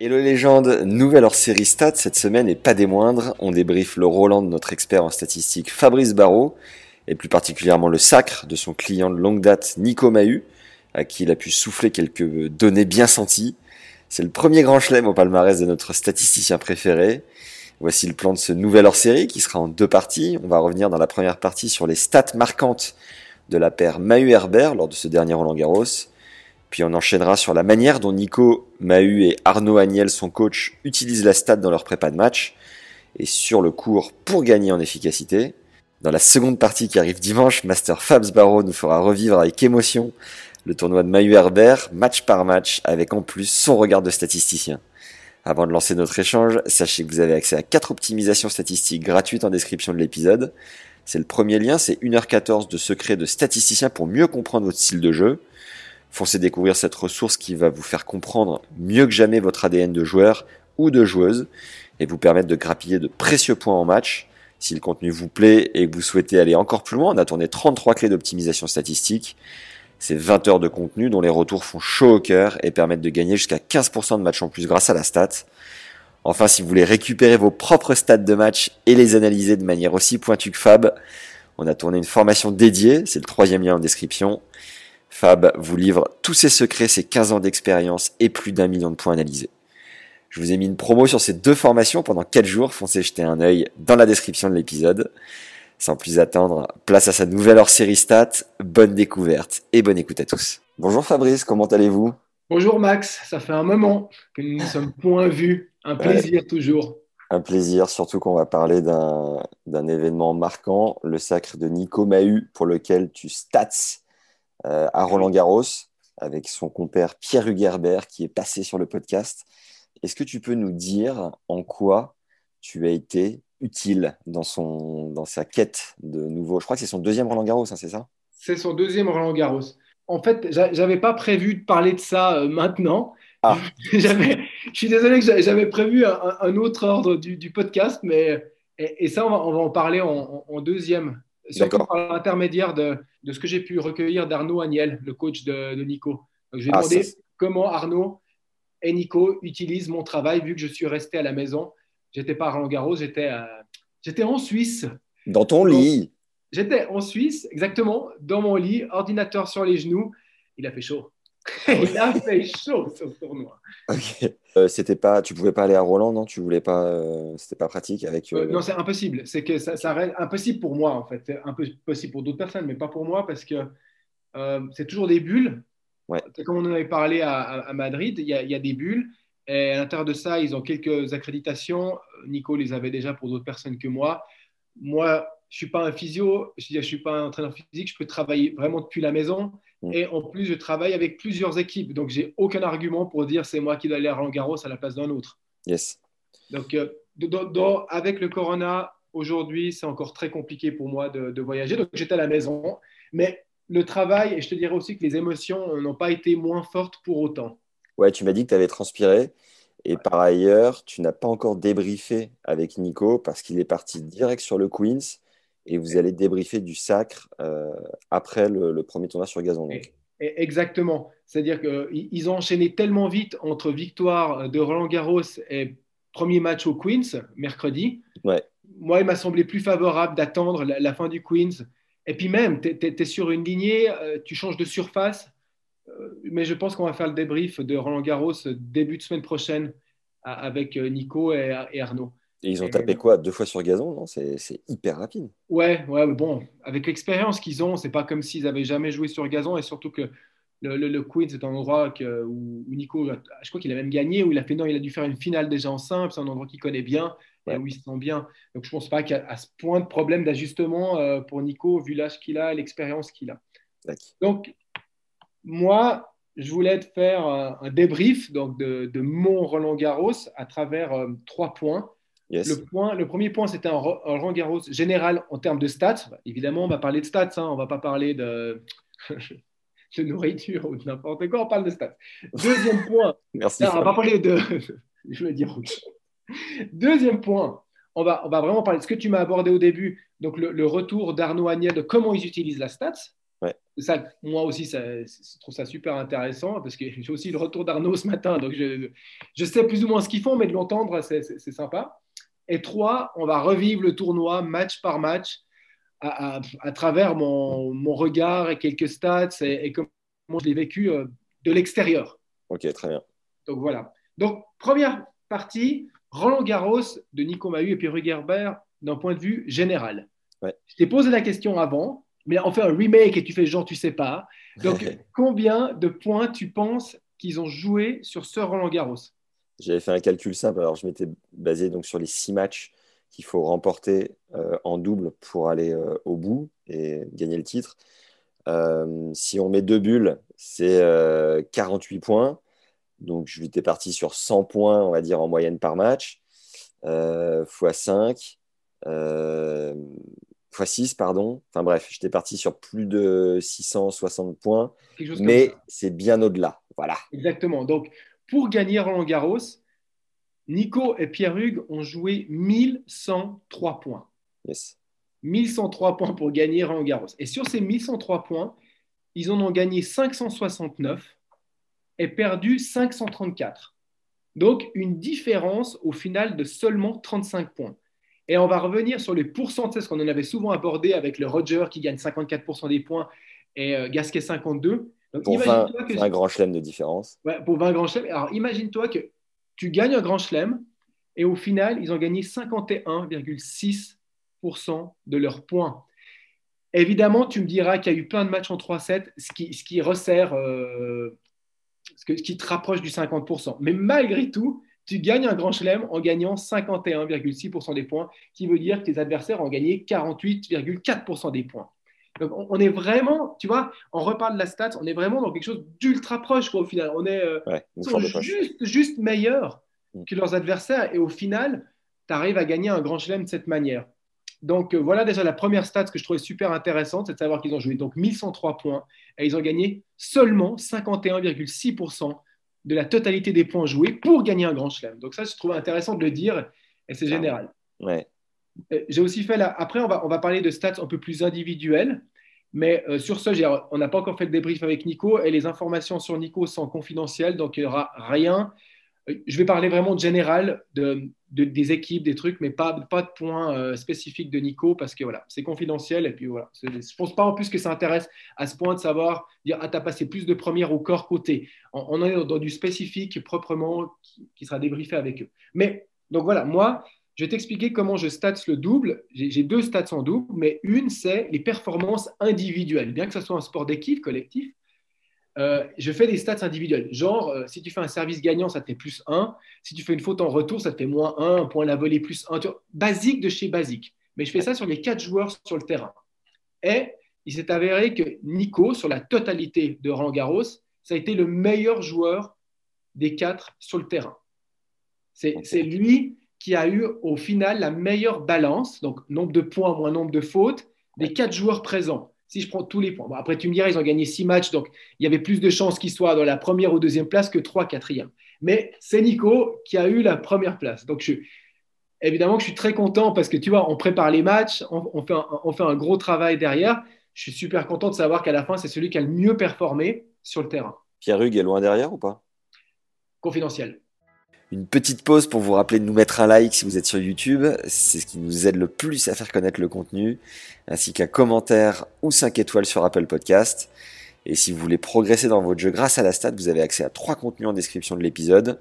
Hello légende, nouvelle hors série stats cette semaine et pas des moindres. On débriefe le Roland de notre expert en statistiques Fabrice Barrault et plus particulièrement le sacre de son client de longue date Nico Mahu, à qui il a pu souffler quelques données bien senties. C'est le premier grand chelem au palmarès de notre statisticien préféré. Voici le plan de ce nouvel hors série qui sera en deux parties. On va revenir dans la première partie sur les stats marquantes de la paire Mahu-Herbert lors de ce dernier Roland Garros. Puis on enchaînera sur la manière dont Nico Mahu et Arnaud Agnel, son coach, utilisent la stat dans leur prépa de match et sur le cours pour gagner en efficacité. Dans la seconde partie qui arrive dimanche, Master Fabs Barrow nous fera revivre avec émotion le tournoi de Mahu Herbert, match par match, avec en plus son regard de statisticien. Avant de lancer notre échange, sachez que vous avez accès à 4 optimisations statistiques gratuites en description de l'épisode. C'est le premier lien, c'est 1h14 de secret de statisticien pour mieux comprendre votre style de jeu. Foncez découvrir cette ressource qui va vous faire comprendre mieux que jamais votre ADN de joueur ou de joueuse et vous permettre de grappiller de précieux points en match. Si le contenu vous plaît et que vous souhaitez aller encore plus loin, on a tourné 33 clés d'optimisation statistique. C'est 20 heures de contenu dont les retours font chaud au cœur et permettent de gagner jusqu'à 15% de matchs en plus grâce à la stat. Enfin, si vous voulez récupérer vos propres stats de match et les analyser de manière aussi pointue que Fab, on a tourné une formation dédiée, c'est le troisième lien en description. Fab vous livre tous ses secrets, ses 15 ans d'expérience et plus d'un million de points analysés. Je vous ai mis une promo sur ces deux formations pendant 4 jours, foncez jeter un œil dans la description de l'épisode. Sans plus attendre, place à sa nouvelle hors série stat, bonne découverte et bonne écoute à tous. Bonjour Fabrice, comment allez-vous? Bonjour Max, ça fait un moment que nous nous sommes point vus, un plaisir toujours. Un plaisir, surtout qu'on va parler d'un événement marquant, le sacre de Nico Mahu, pour lequel tu stats euh, à Roland Garros avec son compère Pierre Hugerbert qui est passé sur le podcast. Est-ce que tu peux nous dire en quoi tu as été utile dans, son, dans sa quête de nouveau? Je crois que c'est son deuxième Roland Garros, hein, c'est ça? C'est son deuxième Roland Garros. En fait, j'avais pas prévu de parler de ça euh, maintenant. Ah. je suis désolé que j'avais prévu un, autre ordre du, podcast, mais et, ça, on va, on va, en parler en, en deuxième surtout par l'intermédiaire de, de, ce que j'ai pu recueillir d'Arnaud Agnel, le coach de, de Nico. Donc, j'ai ah, demandé comment Arnaud et Nico utilisent mon travail vu que je suis resté à la maison. J'étais pas à Roland Garros, j'étais, j'étais en Suisse. Dans ton lit J'étais en Suisse, exactement, dans mon lit, ordinateur sur les genoux. Il a fait chaud. il a fait chaud ce tournoi. Ok. Euh, c'était pas, tu pouvais pas aller à Roland, non? Tu voulais pas, euh, c'était pas pratique avec. Euh, non, c'est impossible. C'est que ça, ça, reste impossible pour moi en fait. C'est impossible pour d'autres personnes, mais pas pour moi parce que c'est toujours des bulles. Ouais. Comme on en avait parlé à, à Madrid, il y, a, il y, a des bulles. Et à l'intérieur de ça, ils ont quelques accréditations. Nico les avait déjà pour d'autres personnes que moi. Moi, je suis pas un physio, je ne suis pas un entraîneur physique, je peux travailler vraiment depuis la maison. Mm. Et en plus, je travaille avec plusieurs équipes. Donc, j'ai aucun argument pour dire c'est moi qui dois aller à Roland Garros à la place d'un autre. Yes. Donc, euh, avec le Corona, aujourd'hui, c'est encore très compliqué pour moi de, voyager. Donc, j'étais à la maison. Mais le travail, et je te dirais aussi que les émotions n'ont pas été moins fortes pour autant. Ouais, tu m'as dit que tu avais transpiré. Et par ailleurs, tu n'as pas encore débriefé avec Nico parce qu'il est parti direct sur le Queens et vous allez débriefer du sacre euh, après le, premier tournoi sur gazon. Exactement. C'est-à-dire qu'ils ont enchaîné tellement vite entre victoire de Roland Garros et premier match au Queens, mercredi. Ouais. Moi, il m'a semblé plus favorable d'attendre la, fin du Queens. Et puis même, tu es, sur une lignée, euh, tu changes de surface. Euh, mais je pense qu'on va faire le débrief de Roland Garros début de semaine prochaine avec Nico et Arnaud. Et ils ont tapé quoi Deux fois sur gazon Non, c'est hyper rapide. Ouais, ouais, bon, avec l'expérience qu'ils ont, c'est pas comme s'ils avaient jamais joué sur gazon et surtout que le, le, Queen, c'est un endroit que, où, Nico, je crois qu'il a même gagné, où il a fait non, il a dû faire une finale déjà en simple, c'est un endroit qu'il connaît bien et où il se sent bien. Donc je pense pas qu'il y a à ce point de problème d'ajustement euh, pour Nico, vu l'âge qu'il a, l'expérience qu'il a. Donc moi, je voulais te faire un, débrief donc de, mon Roland Garros à travers euh, trois points. Le, point, le premier point, c'était un, Roland Garros général en termes de stats. Évidemment, on va parler de stats, hein, on ne va pas parler de, de nourriture ou de n'importe quoi, on parle de stats. Deuxième point, Merci, on va pas parler de. je dire. Deuxième point, on va, on va vraiment parler de ce que tu m'as abordé au début, donc le, retour d'Arnaud Agnès de comment ils utilisent la stats. Ça, moi aussi, ça, je trouve ça super intéressant parce que j'ai aussi le retour d'Arnaud ce matin, donc je, je, sais plus ou moins ce qu'ils font, mais de l'entendre, c'est sympa. Et trois, on va revivre le tournoi match par match à, à, travers mon, mon, regard et quelques stats et, et comment je l'ai vécu euh, de l'extérieur. Ok, très bien. Donc voilà. Donc, première partie, Roland Garros de Nico Mahut et Pierre Gerber d'un point de vue général. Je t'ai posé la question avant, mais on fait un remake et tu fais genre tu sais pas. Donc, combien de points tu penses qu'ils ont joué sur ce Roland Garros? J'avais fait un calcul simple. Alors, je m'étais basé donc sur les six matchs qu'il faut remporter euh, en double pour aller euh, au bout et gagner le titre. Euh, si on met deux bulles, c'est 48 points. Donc, je m'étais parti sur 100 points, on va dire, en moyenne par match, x 5 x 6, pardon. Enfin bref, j'étais parti sur plus de 660 points, mais c'est bien au-delà. Voilà. Exactement. Donc, pour gagner Roland Garros, Nico et Pierre-Hugues ont joué 1103 points. Yes. 1103 points pour gagner Roland Garros. Et sur ces 1103 points, ils en ont gagné 569 et perdu 534. Donc, une différence au final de seulement 35 points. Et on va revenir sur les pourcentages qu'on en avait souvent abordé avec le Roger qui gagne 54% des points et euh, Gasquet 52. Pour 20, un grand chelem de différence. Ouais, pour 20 grands chelems. Alors imagine-toi que tu gagnes un grand chelem et au final, ils ont gagné 51,6% de leurs points. Évidemment, tu me diras qu'il y a eu plein de matchs en 3-7, ce qui, ce qui resserre, euh, ce, qui te rapproche du 50%. Mais malgré tout, tu gagnes un grand chelem en gagnant 51,6% des points, qui veut dire que tes adversaires ont gagné 48,4% des points. Donc, on est vraiment, tu vois, on reparle de la stat, on est vraiment dans quelque chose d'ultra proche, au final. On est euh, juste, juste meilleurs mm. que leurs adversaires, et au final, tu arrives à gagner un grand chelem de cette manière. Donc, euh, voilà déjà la première stat que je trouvais super intéressante, c'est de savoir qu'ils ont joué donc 1103 points, et ils ont gagné seulement 51,6% de la totalité des points joués pour gagner un grand chelem. Donc ça, je trouve intéressant de le dire et c'est général. Ouais. Euh, j'ai aussi fait là. Après, on va, on va parler de stats un peu plus individuelles. Mais euh, sur ce, on n'a pas encore fait le débrief avec Nico et les informations sur Nico sont confidentielles, donc il n'y aura rien je vais parler vraiment de général, de, des équipes, des trucs, mais pas, pas de points euh, spécifiques de Nico parce que voilà, c'est confidentiel. Et puis voilà, je ne pense pas en plus que ça intéresse à ce point de savoir dire ah, tu as passé plus de première au corps côté. On, est dans du spécifique proprement qui, sera débriefé avec eux. Mais donc voilà, moi, je vais t'expliquer comment je stats le double. J'ai deux stats en double, mais une, c'est les performances individuelles. Bien que ce soit un sport d'équipe, collectif, euh, je fais des stats individuels. Genre, euh, si tu fais un service gagnant, ça te fait plus 1. Si tu fais une faute en retour, ça te fait moins 1. Un point à la volée, plus 1. basique de chez basique. Mais je fais ça sur les quatre joueurs sur le terrain. Et il s'est avéré que Nico, sur la totalité de Roland Garros, ça a été le meilleur joueur des quatre sur le terrain. C'est lui qui a eu au final la meilleure balance, donc nombre de points moins nombre de fautes, des quatre joueurs présents si je prends tous les points. après, tu me diras, ils ont gagné six matchs, donc il y avait plus de chances qu'ils soient dans la première ou deuxième place que trois, quatrième. Mais c'est Nico qui a eu la première place. Donc, je, évidemment que je suis très content parce que tu vois, on prépare les matchs, on, fait, un, on fait un gros travail derrière. Je suis super content de savoir qu'à la fin, c'est celui qui a le mieux performé sur le terrain. Pierre Hugues est loin derrière ou pas? Confidentiel une petite pause pour vous rappeler de nous mettre un like si vous êtes sur YouTube, c'est ce qui nous aide le plus à faire connaître le contenu, ainsi qu'un commentaire ou 5 étoiles sur Apple Podcast. Et si vous voulez progresser dans votre jeu grâce à la stat, vous avez accès à trois contenus en description de l'épisode.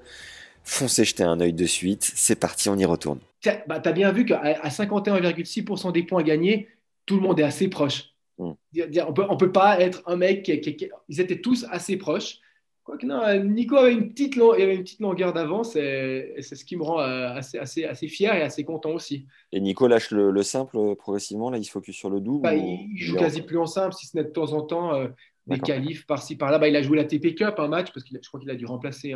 Foncez jeter un œil de suite, c'est parti, on y retourne. Bah, tu as bien vu qu'à 51,6% des points gagnés, tout le monde est assez proche. Hmm. On peut, on peut pas être un mec qui, Ils étaient tous assez proches. Quoique non, Nico avait une petite, avait une petite longueur d'avance et, c'est ce qui me rend euh, assez, assez, assez fier et assez content aussi. Et Nico lâche le, simple progressivement, là il se focus sur le double bah, Il joue quasi plus en simple, si ce n'est de temps en temps. Euh, des qualifs par-ci par-là. Bah, il a joué la TP Cup un match parce que je crois qu'il a dû remplacer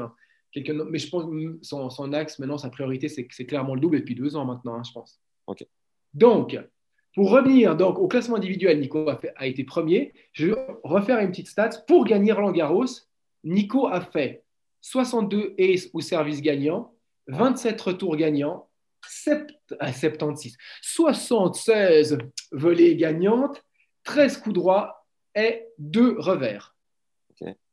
quelqu'un. Mais je pense que son, axe maintenant, sa priorité, c'est clairement le double depuis deux ans maintenant, hein, je pense. Ok. Donc, pour revenir donc, au classement individuel, Nico a, été premier. Je vais refaire une petite stat. Pour gagner Roland Garros, Nico a fait 62 aces ou services gagnants, 27 retours gagnants, 76, 76 volées gagnantes, 13 coups droits et 2 revers.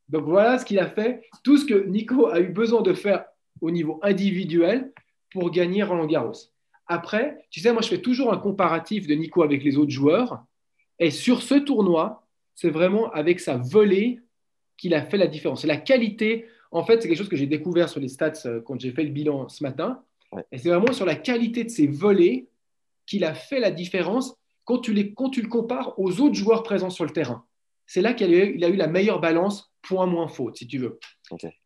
Donc voilà ce qu'il a fait, tout ce que Nico a eu besoin de faire au niveau individuel pour gagner Roland Garros. Après, tu sais, moi, je fais toujours un comparatif de Nico avec les autres joueurs. Et sur ce tournoi, c'est vraiment avec sa volée qu'il a fait la différence. La qualité, en fait, c'est quelque chose que j'ai découvert sur les stats euh, quand j'ai fait le bilan ce matin. Et c'est vraiment sur la qualité de ses volées qu'il a fait la différence quand tu, les, quand tu le compares aux autres joueurs présents sur le terrain. C'est là qu'il a, a, eu la meilleure balance, point moins faute, si tu veux.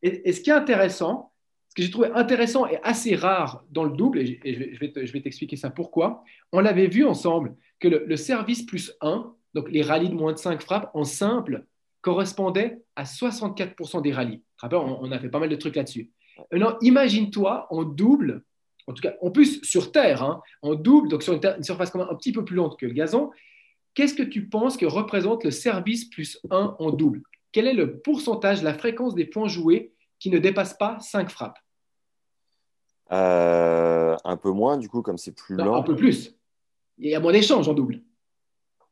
et, ce qui est intéressant, ce que j'ai trouvé intéressant et assez rare dans le double, et je vais t'expliquer ça pourquoi, on l'avait vu ensemble que le, service plus 1, donc les rallyes de moins de 5 frappes en simple, correspondait à 64% des rallyes. On, on a fait pas mal de trucs là-dessus. Maintenant, imagine-toi en double, en tout cas en plus sur terre, hein, en double, donc sur une, surface quand même un petit peu plus lente que le gazon, qu'est-ce que tu penses que représente le service plus 1 en double? Quel est le pourcentage, la fréquence des points joués qui ne dépasse pas 5 frappes? Euh, Un peu moins, du coup, comme c'est plus lent. Un peu plus. Il y a moins d'échanges en double.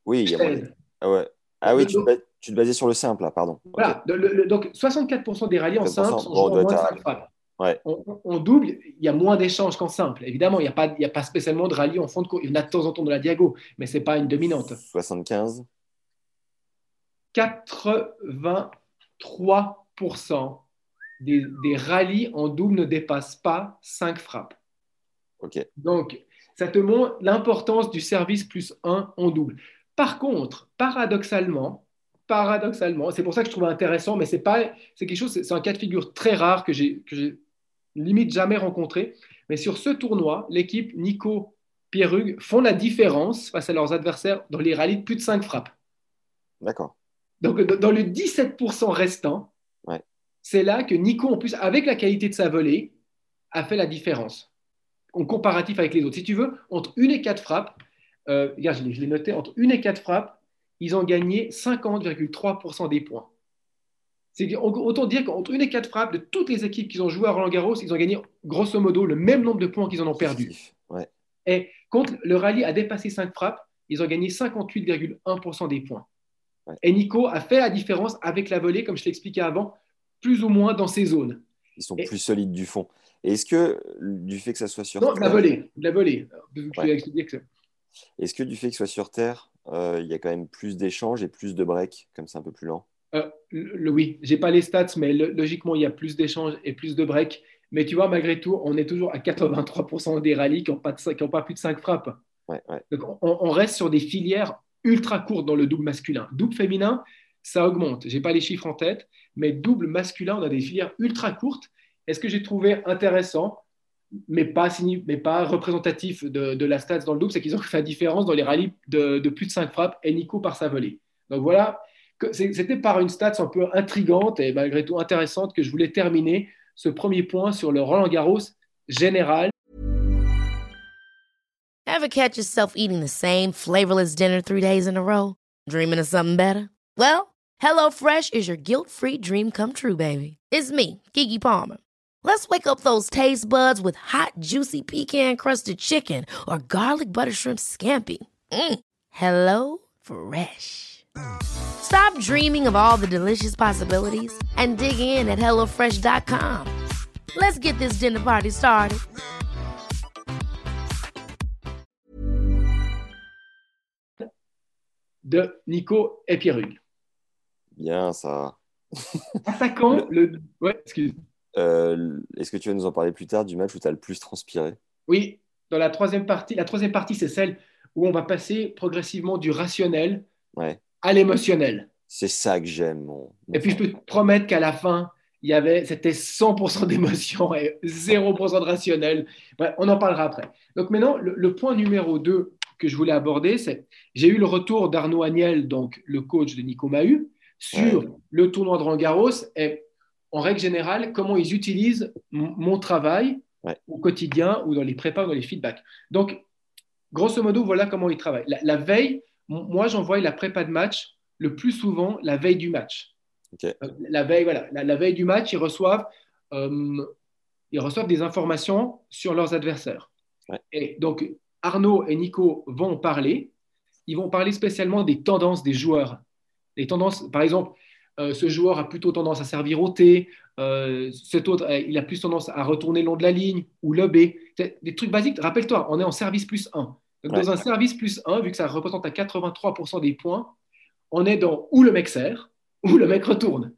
Oui, il y a moins. Ah, ouais. ah oui, tu te, basais sur le simple, là, pardon. Voilà, donc 64% des rallyes en simple sont joués en moins de 5 frappes. Ouais. On, double, il y a moins d'échanges qu'en simple. Évidemment, il n'y a, pas, a pas spécialement de rallye en fond de cours. Il y en a de temps en temps de la diago, mais ce n'est pas une dominante. 75 83% des, des rallyes en double ne dépassent pas 5 frappes. Ok. Donc, ça te montre l'importance du service plus 1 en double. Par contre, paradoxalement, paradoxalement, c'est pour ça que je trouve intéressant, mais c'est pas, c'est quelque chose, c'est un cas de figure très rare que j'ai, limite jamais rencontré. Mais sur ce tournoi, l'équipe Nico Pierrug font la différence face à leurs adversaires dans les rallyes de plus de 5 frappes. D'accord. Donc, dans le 17% restant, c'est là que Nico, en plus, avec la qualité de sa volée, a fait la différence en comparatif avec les autres. Si tu veux, entre une et quatre frappes, euh, regarde, je l'ai noté, entre une et quatre frappes, ils ont gagné 50,3% des points. C'est autant dire qu'entre une et quatre frappes de toutes les équipes qui ont joué à Roland Garros, ils ont gagné grosso modo le même nombre de points qu'ils en ont perdu. Et quand le rallye a dépassé 5 frappes, ils ont gagné 58,1% des points. Et Nico a fait la différence avec la volée, comme je l'expliquais avant, plus ou moins dans ces zones. Ils sont plus solides du fond. Et est-ce que du fait que ça soit sur non, terre. la volée. La volée. Est-ce que du fait que ce soit sur terre, euh, il y a quand même plus d'échanges et plus de breaks, comme c'est un peu plus lent euh, le, Oui, j'ai pas les stats, mais logiquement, il y a plus d'échanges et plus de breaks. Mais tu vois, malgré tout, on est toujours à 83% des rallyes qui n'ont pas, pas, plus de 5 frappes. Donc, on, reste sur des filières ultra courtes dans le double masculin. Double féminin, ça augmente. Je n'ai pas les chiffres en tête, mais double masculin, on a des filières ultra courtes. est ce que j'ai trouvé intéressant, mais pas, mais pas représentatif de, la stats dans le double, c'est qu'ils ont fait la différence dans les rallyes de, plus de 5 frappes et Nico par sa volée. Donc voilà, c'était par une stats un peu intrigante et malgré tout intéressante que je voulais terminer ce premier point sur le Roland Garros général. Ever catch yourself eating the same flavorless dinner three days in a row? Dreaming of something better? Well, HelloFresh is your guilt-free dream come true, baby. It's me, Kiki Palmer. Let's wake up those taste buds with hot, juicy pecan crusted chicken or garlic butter shrimp scampi. Mm. Hello Fresh. Stop dreaming of all the delicious possibilities and dig in at HelloFresh.com. Let's get this dinner party started. De Nico et Pierrugue. Bien, ça. Attaquant, le. Ouais, excuse. Euh, est-ce que tu vas nous en parler plus tard du match où tu as le plus transpiré? Oui, dans la troisième partie. La troisième partie, c'est celle où on va passer progressivement du rationnel à l'émotionnel. C'est ça que j'aime. et puis, je peux te promettre qu'à la fin, il y avait, c'était 100% d'émotion et 0% de rationnel. on en parlera après. Donc maintenant, le, point numéro 2 que je voulais aborder, c'est j'ai eu le retour d'Arnaud Agnel, donc le coach de Nico Mahut, sur le tournoi de Rangaros et en règle générale, comment ils utilisent mon travail au quotidien ou dans les prépas ou dans les feedbacks. Donc, grosso modo, voilà comment ils travaillent. La, veille, moi, j'envoie la prépa de match le plus souvent la veille du match. Euh, la veille, voilà, la, veille du match, ils reçoivent, euh, ils reçoivent des informations sur leurs adversaires. Et donc, Arnaud et Nico vont parler. Ils vont parler spécialement des tendances des joueurs. Les tendances, par exemple, euh, ce joueur a plutôt tendance à servir au T, euh, cet autre, euh, il a plus tendance à retourner le long de la ligne ou le B. Des trucs basiques. Rappelle-toi, on est en service plus 1. Donc, dans un service plus 1, vu que ça représente à 83% des points, on est dans où le mec sert, où le mec retourne.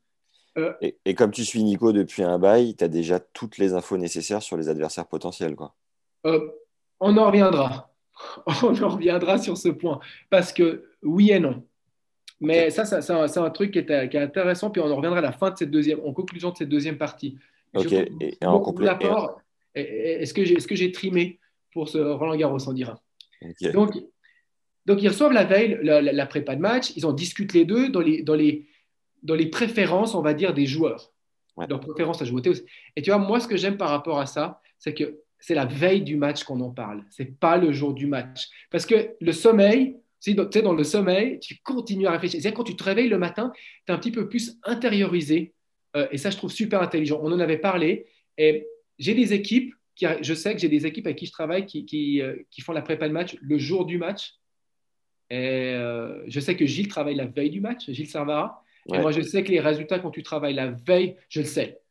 Et, comme tu suis Nico depuis un bail, tu as déjà toutes les infos nécessaires sur les adversaires potentiels. Quoi. on en reviendra. On en reviendra sur ce point. Parce que oui et non. Mais ça, c'est un, truc qui est, intéressant. Puis on en reviendra à la fin de cette deuxième, en conclusion de cette deuxième partie. Ok. et, en complément. Est-ce que j'ai trimé pour ce Roland Garros, on dira. Donc, donc, ils reçoivent la veille la, prépa de match. Ils en discutent les deux dans les, dans les, dans les préférences, on va dire, des joueurs. Ouais. Leurs préférences à jouer. Et tu vois, moi, ce que j'aime par rapport à ça, c'est que c'est la veille du match qu'on en parle. C'est pas le jour du match. Parce que le sommeil, tu sais, dans le sommeil, tu continues à réfléchir. C'est-à-dire quand tu te réveilles le matin, tu es un petit peu plus intériorisé. Euh, et ça, je trouve super intelligent. On en avait parlé. Et j'ai des équipes, qui, je sais que j'ai des équipes avec qui je travaille qui, qui, euh, qui, font la prépa de match le jour du match. Et euh, je sais que Gilles travaille la veille du match, Gilles Servara. Et moi, je sais que les résultats, quand tu travailles la veille, je le sais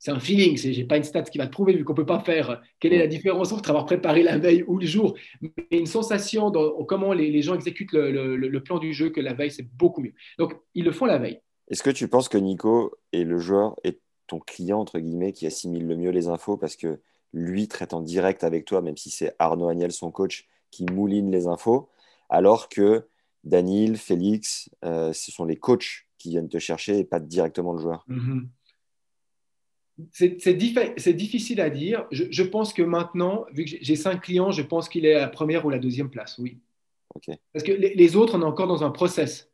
c'est un feeling. Je n'ai pas une stat qui va te prouver, vu qu'on ne peut pas faire quelle est la différence entre avoir préparé la veille ou le jour. Mais une sensation dans comment les, gens exécutent le, plan du jeu que la veille, c'est beaucoup mieux. Donc, ils le font la veille. Est-ce que tu penses que Nico est le joueur et ton client, entre guillemets, qui assimile le mieux les infos parce que lui traite en direct avec toi, même si c'est Arnaud Agnel, son coach, qui mouline les infos, alors que Daniel, Félix, euh, ce sont les coachs qui viennent te chercher et pas directement le joueur? Mm-hmm c'est difficile à dire. Je, pense que maintenant, vu que j'ai cinq clients, je pense qu'il est à la première ou la deuxième place, oui. Parce que les, autres, on est encore dans un process.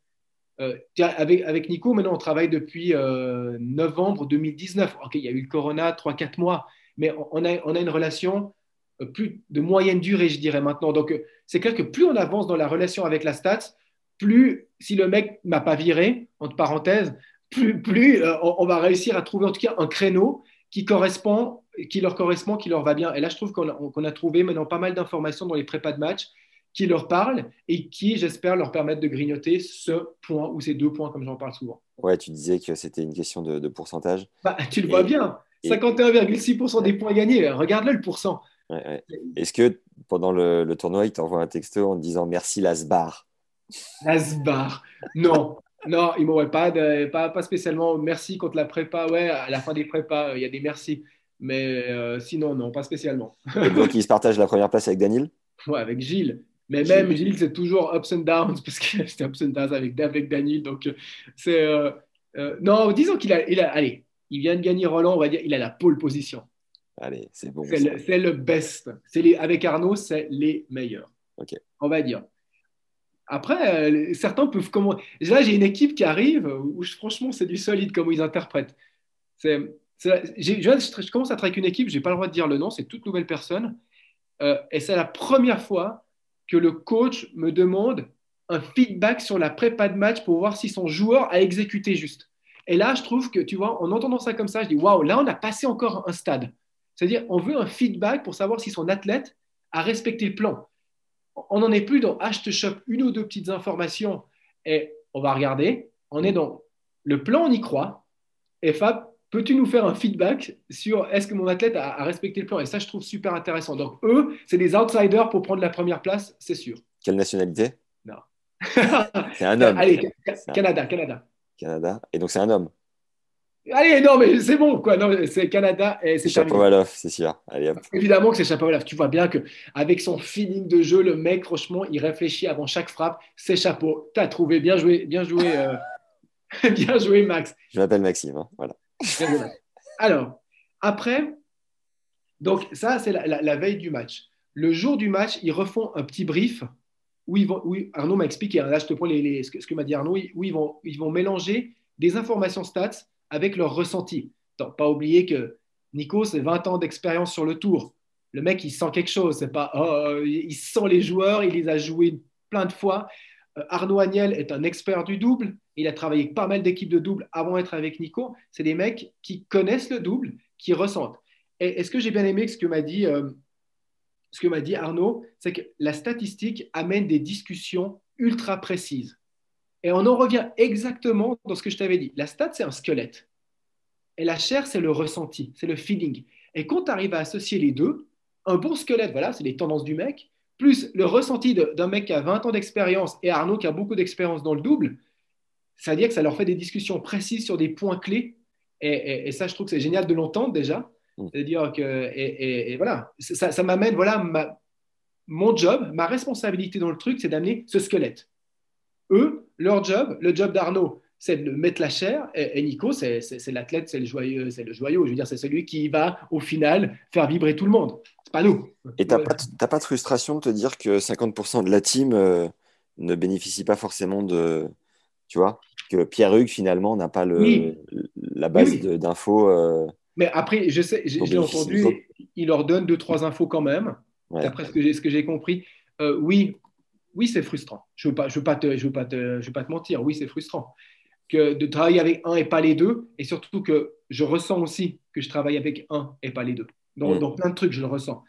Euh, avec, avec Nico, maintenant, on travaille depuis euh, novembre 2019. Ok, il y a eu le corona, 3-4 mois, mais on a, on a une relation euh, plus de moyenne durée, je dirais maintenant. Donc, c'est clair que plus on avance dans la relation avec la stats, plus si le mec m'a pas viré, entre parenthèses, plus, euh, on, va réussir à trouver en tout cas un créneau qui correspond, qui leur correspond, qui leur va bien. Et là, je trouve qu'on a, trouvé maintenant pas mal d'informations dans les prépas de match qui leur parlent et qui, j'espère, leur permettent de grignoter ce point ou ces deux points, comme j'en parle souvent. Ouais, tu disais que c'était une question de, pourcentage. Bah, tu le vois bien, 51,6% des points gagnés. Regarde-le le pourcent. Est-ce que pendant le, tournoi, il t'envoie un texto en disant merci Lasbar Lasbar Non, non, il m'aurait pas, pas, pas spécialement merci contre la prépa. Ouais, à la fin des prépas, il y a des merci. Mais euh, sinon, non, pas spécialement. Et donc, il se partage la première place avec Daniel? Ouais, avec Gilles. Mais même Gilles, c'est toujours ups and downs, parce que c'était ups and downs avec, avec Daniel. Donc, euh, c'est. Euh, non, disons qu'il a, il a. Allez, il vient de gagner Roland, on va dire, il a la pole position. Allez, c'est bon. C'est le, best. Les, avec Arnaud, c'est les meilleurs. Ok. On va dire. Après, euh, certains peuvent comment. Là, j'ai une équipe qui arrive où franchement, c'est du solide comment ils interprètent. je, commence à travailler avec une équipe, je n'ai pas le droit de dire le nom, c'est toute nouvelle personne. Euh, et c'est la première fois que le coach me demande un feedback sur la prépa de match pour voir si son joueur a exécuté juste. Et là, je trouve que, tu vois, en entendant ça comme ça, je dis waouh, là, on a passé encore un stade. C'est-à-dire, on veut un feedback pour savoir si son athlète a respecté le plan on n'en est plus dans ah, je te chope une ou deux petites informations et on va regarder. On est dans le plan, on y croit. Et Fab, peux-tu nous faire un feedback sur est-ce que mon athlète a, respecté le plan? Et ça, je trouve super intéressant. Donc, eux, c'est des outsiders pour prendre la première place, c'est sûr. Quelle nationalité? Non. c'est un homme. Allez, Canada, Canada. Canada. Et donc, c'est un homme. Allez, non, mais c'est bon, quoi. Non, c'est Canada et c'est Chapovalov, c'est sûr. Allez, hop. Évidemment que c'est Chapovalov. Tu vois bien qu'avec son feeling de jeu, le mec, franchement, il réfléchit avant chaque frappe. C'est chapeau. T'as trouvé. Bien joué, bien joué, euh, bien joué, Max. Je m'appelle Maxime. Hein, voilà. Alors, après, donc ça, c'est la, veille du match. Le jour du match, ils refont un petit brief où ils vont. Arnaud m'a expliqué. Hein, là, je te prends les, ce que, m'a dit Arnaud. Où ils vont, ils vont mélanger des informations stats avec leur ressenti. pas oublier que Nico, c'est 20 ans d'expérience sur le tour. Le mec, il sent quelque chose. C'est pas, oh, il sent les joueurs, il les a joués plein de fois. Euh, Arnaud Agnel est un expert du double. Il a travaillé avec pas mal d'équipes de double avant d'être avec Nico. C'est des mecs qui connaissent le double, qui ressentent. Et, ce que j'ai bien aimé, ce que m'a dit, euh, ce que m'a dit Arnaud, c'est que la statistique amène des discussions ultra précises. Et on en revient exactement dans ce que je t'avais dit. La stat, c'est un squelette. Et la chair, c'est le ressenti, c'est le feeling. Et quand tu arrives à associer les deux, un bon squelette, voilà, c'est les tendances du mec, plus le ressenti d'un mec qui a 20 ans d'expérience et Arnaud qui a beaucoup d'expérience dans le double, ça veut dire que ça leur fait des discussions précises sur des points clés. Et, ça, je trouve que c'est génial de l'entendre déjà. Mm. C'est-à-dire que, et, voilà, ça, m'amène, voilà, mon job, ma responsabilité dans le truc, c'est d'amener ce squelette. Eux, leur job, le job d'Arnaud, c'est de mettre la chair. Et, Nico, c'est l'athlète, c'est le joyeux, c'est le joyau. Je veux dire, c'est celui qui va au final faire vibrer tout le monde. C'est pas nous. Et t'as pas, pas de frustration de te dire que 50% de la team euh, ne bénéficie pas forcément de, tu vois, que Pierre Hugues finalement n'a pas le, la base d'infos. Euh, mais après, je sais, j'ai entendu, il leur donne deux trois infos quand même. D'après ce que j'ai compris, euh, oui, oui, c'est frustrant. Je ne veux, pas, je veux, pas te, je veux, pas te, je veux pas te mentir. Oui, c'est frustrant que de travailler avec un et pas les deux, et surtout que je ressens aussi que je travaille avec un et pas les deux. Donc, mm. plein de trucs, je le ressens.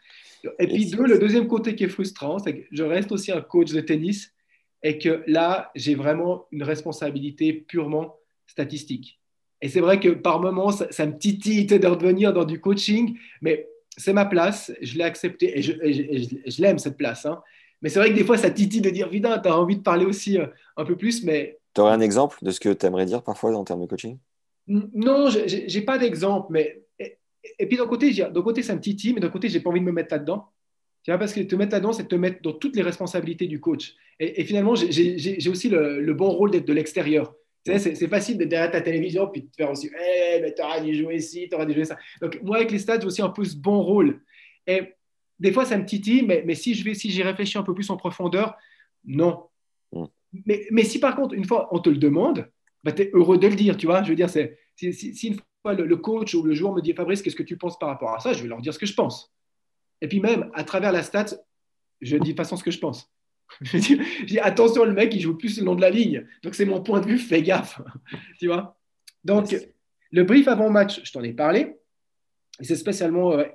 Et, puis deux, le deuxième côté qui est frustrant, c'est que je reste aussi un coach de tennis et que là, j'ai vraiment une responsabilité purement statistique. Et c'est vrai que par moments, ça, me titille de revenir dans du coaching, mais c'est ma place, je l'ai accepté et je, je, l'aime cette place. Hein. Mais c'est vrai que des fois, ça titille de dire, putain, tu as envie de parler aussi euh, un peu plus, mais tu aurais un exemple de ce que tu aimerais dire parfois en termes de coaching? Non, je n'ai pas d'exemple, mais. Et, puis d'un côté, d'un côté, un petit team, mais d'un côté, j'ai pas envie de me mettre là-dedans. Tu vois, parce que te mettre là-dedans, c'est te mettre dans toutes les responsabilités du coach. Et, finalement, j'ai aussi le, bon rôle d'être de l'extérieur. c'est facile d'être derrière ta télévision puis de te faire aussi, hey, mais tu auras dû jouer ici, tu auras dû jouer ça. Donc, moi, avec les stats, j'ai aussi un peu ce bon rôle. Et des fois, ça me titille, mais, mais si j'y si réfléchis un peu plus en profondeur, non. Mais, si par contre, une fois on te le demande, bah, tu es heureux de le dire, tu vois. Je veux dire, c'est, si, une fois le, coach ou le joueur me dit Fabrice, qu'est-ce que tu penses par rapport à ça Je vais leur dire ce que je pense. Et puis même, à travers la stat, je dis de façon ce que je pense. Je dis, attention, le mec, il joue plus le long de la ligne. Donc c'est mon point de vue, fais gaffe. tu vois Donc, le brief avant match, je t'en ai parlé. C'est spécialement euh,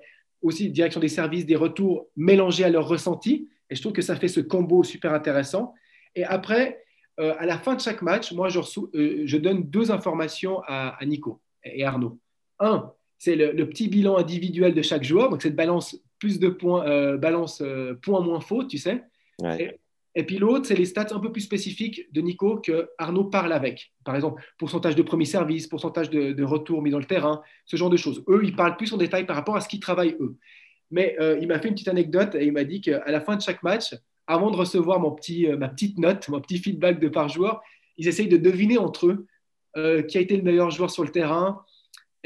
aussi direction des services, des retours mélangés à leur ressenti. Et je trouve que ça fait ce combo super intéressant. Et après, euh, à la fin de chaque match, moi, je, euh, je donne deux informations à, Nico et Arnaud. Un, c'est le, petit bilan individuel de chaque joueur, donc cette balance plus de points, euh, balance points moins faux, tu sais. Et, puis l'autre, c'est les stats un peu plus spécifiques de Nico que Arnaud parle avec. Par exemple, pourcentage de premier service, pourcentage de, de retour mis dans le terrain, ce genre de choses. Eux, ils parlent plus en détail par rapport à ce qu'ils travaillent eux. Mais il m'a fait une petite anecdote et il m'a dit qu'à la fin de chaque match, avant de recevoir mon petit, euh, ma petite note, mon petit feedback de par joueur, ils essayent de deviner entre eux euh, qui a été le meilleur joueur sur le terrain.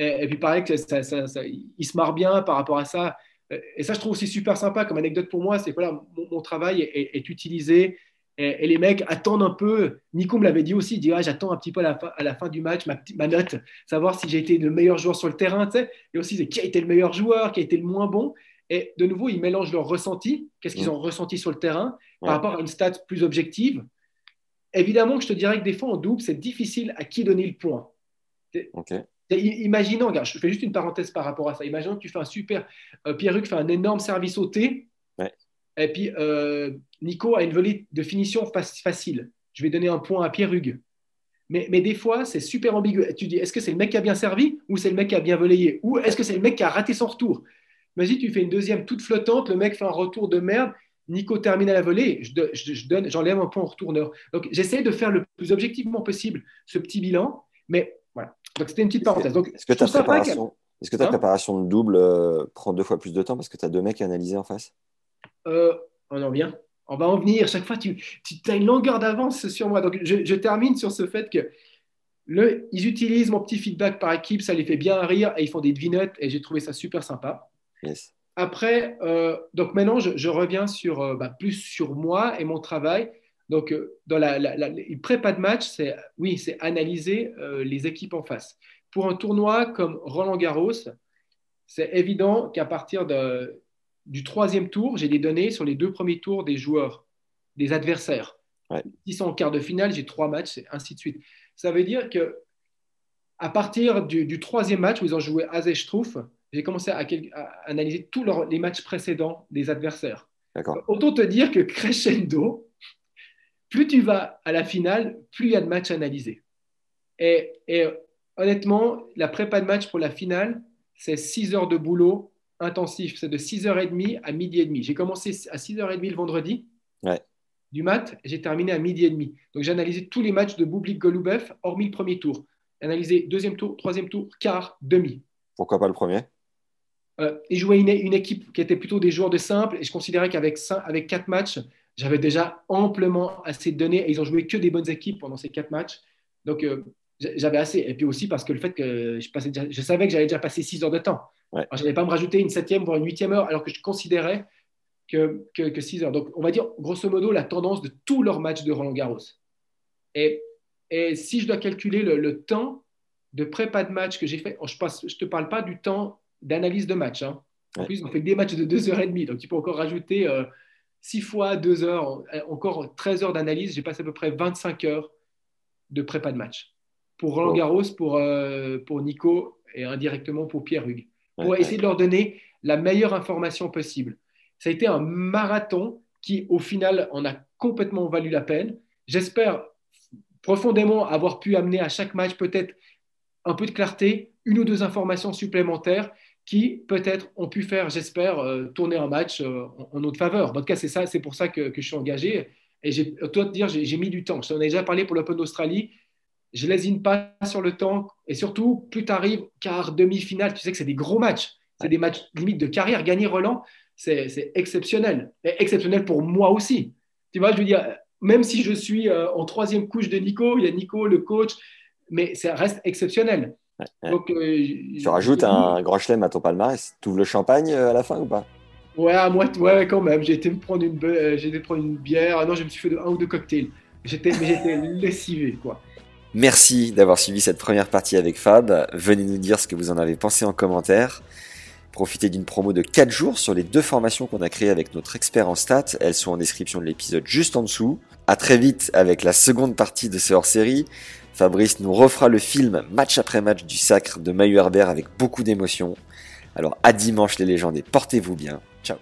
Et, puis pareil, que ça, ils se marrent bien par rapport à ça. Et ça, je trouve aussi super sympa comme anecdote pour moi, c'est que voilà, mon, travail est, utilisé et, les mecs attendent un peu. Nico me l'avait dit aussi, il dit ah, j'attends un petit peu à la fin, à la fin du match ma, ma note, savoir si j'ai été le meilleur joueur sur le terrain, tu sais, et aussi qui a été le meilleur joueur, qui a été le moins bon. Et de nouveau, ils mélangent leur ressenti, qu'est-ce qu'ils ont ressenti sur le terrain, par rapport à une stat plus objective. Évidemment que je te dirais que des fois, en double, c'est difficile à qui donner le point. Imaginons, regarde, je fais juste une parenthèse par rapport à ça. Imaginons que tu fais un super. Euh, Pierre-Hugues fait un énorme service au T. Et puis, euh, Nico a une volée de finition facile. Je vais donner un point à Pierre-Hugues. Mais, mais, des fois, c'est super ambigu. Tu dis, est-ce que c'est le mec qui a bien servi ou c'est le mec qui a bien volayé Ou est-ce que c'est le mec qui a raté son retour? Imagine, tu fais une deuxième toute flottante, le mec fait un retour de merde, Nico termine à la volée, je, j'enlève un point au retourneur. Donc j'essaie de faire le plus objectivement possible ce petit bilan, mais voilà. Donc c'était une petite parenthèse. Est-ce que ta préparation, est-ce que ta hein préparation de double euh, prend deux fois plus de temps parce que tu as deux mecs à analyser en face? Euh, On en vient. On va en venir. Chaque fois, tu, tu as une longueur d'avance sur moi. Donc je, termine sur ce fait que le, ils utilisent mon petit feedback par équipe, ça les fait bien rire et ils font des devinettes et j'ai trouvé ça super sympa. Après, euh, donc maintenant, je, reviens sur, bah, plus sur moi et mon travail. Donc, dans la, la, prépa de match, c'est oui, c'est analyser les équipes en face. Pour un tournoi comme Roland Garros, c'est évident qu'à partir de, du troisième tour, j'ai des données sur les deux premiers tours des joueurs, des adversaires. S'ils sont en quart de finale, j'ai trois matchs, et ainsi de suite. Ça veut dire que à partir du, troisième match où ils ont joué Azestruff, j'ai commencé à, analyser tous les matchs précédents des adversaires. Autant te dire que crescendo, plus tu vas à la finale, plus il y a de matchs analysés. Et, et honnêtement, la prépa de match pour la finale, c'est 6 heures de boulot intensif. C'est de 6h30 à midi et demi. J'ai commencé à 6h30 le vendredi du mat, j'ai terminé à midi et demi. Donc j'ai analysé tous les matchs de Boublik Golubev, hormis le premier tour. Analysé deuxième tour, troisième tour, quart, demi. Pourquoi pas le premier? Euh, Ils jouaient une, une, équipe qui était plutôt des joueurs de simple et je considérais qu'avec avec quatre matchs, j'avais déjà amplement assez de données et ils ont joué que des bonnes équipes pendant ces quatre matchs. Donc euh, j'avais assez. Et puis aussi parce que le fait que je, passais je savais que j'allais déjà passer six heures de temps. Je n'allais pas me rajouter une septième, voire une huitième heure, alors que je considérais que, que, six heures. Donc, on va dire, grosso modo, la tendance de tous leurs matchs de Roland Garros. Et, et si je dois calculer le, temps de prépa de match que j'ai fait, je ne je te parle pas du temps d'analyse de match. Hein. En plus, on fait des matchs de deux heures et demie. Donc, tu peux encore rajouter euh, six fois deux heures, encore 13 heures d'analyse. J'ai passé à peu près 25 heures de prépa de match pour Roland Garros, pour, euh, pour Nico et indirectement pour Pierre Hugues, pour essayer de leur donner la meilleure information possible. Ça a été un marathon qui, au final, en a complètement valu la peine. J'espère profondément avoir pu amener à chaque match peut-être un peu de clarté, une ou deux informations supplémentaires qui peut-être ont pu faire, j'espère, euh, tourner un match euh, en, notre faveur. En tout cas, c'est ça, c'est pour ça que, je suis engagé. Et j'ai, toi te dire, j'ai, mis du temps. Je t'en ai déjà parlé pour l'Open d'Australie je lésine pas sur le temps. Et surtout, plus tu arrives quart, demi-finale, tu sais que c'est des gros matchs. C'est des matchs limite de carrière. Gagner Roland, c'est exceptionnel. Et exceptionnel pour moi aussi. Tu vois, je veux dire, même si je suis euh, en troisième couche de Nico, il y a Nico, le coach, mais ça reste exceptionnel. Donc, euh, tu rajoutes un grand chelem à ton palmarès. Tu ouvres le champagne euh, à la fin ou pas? Ouais, à moi, ouais, quand même. J'ai été me prendre une, j'ai été prendre une bière. Ah non, je me suis fait un ou deux cocktails. J'étais, j'étais lessivé, quoi. Merci d'avoir suivi cette première partie avec Fab. Venez nous dire ce que vous en avez pensé en commentaire. Profitez d'une promo de 4 jours sur les deux formations qu'on a créées avec notre expert en stats. Elles sont en description de l'épisode juste en dessous. À très vite avec la seconde partie de ce hors-série. Fabrice nous refera le film match après match du sacre de Mayu Herbert avec beaucoup d'émotion. Alors à dimanche les légendes et portez-vous bien. Ciao.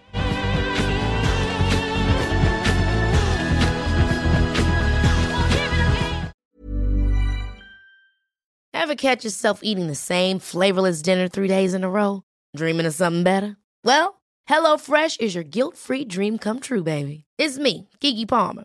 Ever catch yourself eating the same flavorless dinner three days in a row? Dreaming of something better? Well, HelloFresh is your guilt-free dream come true, baby. It's me, Kiki Palmer.